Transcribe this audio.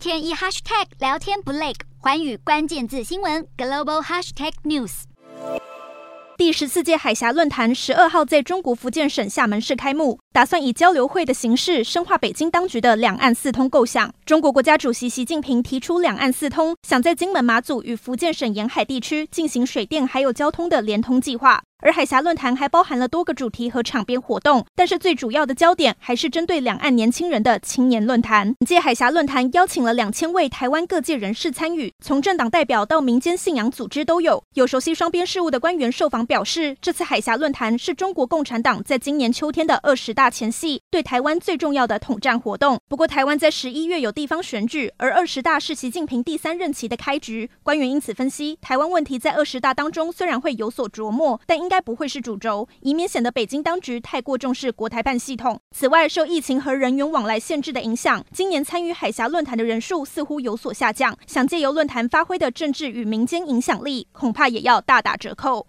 天一 hashtag 聊天不累，环宇关键字新闻 global hashtag news。第十四届海峡论坛十二号在中国福建省厦门市开幕，打算以交流会的形式深化北京当局的两岸四通构想。中国国家主席习近平提出两岸四通，想在金门、马祖与福建省沿海地区进行水电还有交通的联通计划。而海峡论坛还包含了多个主题和场边活动，但是最主要的焦点还是针对两岸年轻人的青年论坛。本届海峡论坛邀请了两千位台湾各界人士参与，从政党代表到民间信仰组织都有。有熟悉双边事务的官员受访表示，这次海峡论坛是中国共产党在今年秋天的二十大前夕对台湾最重要的统战活动。不过，台湾在十一月有地方选举，而二十大是习近平第三任期的开局。官员因此分析，台湾问题在二十大当中虽然会有所琢磨，但应应该不会是主轴，以免显得北京当局太过重视国台办系统。此外，受疫情和人员往来限制的影响，今年参与海峡论坛的人数似乎有所下降。想借由论坛发挥的政治与民间影响力，恐怕也要大打折扣。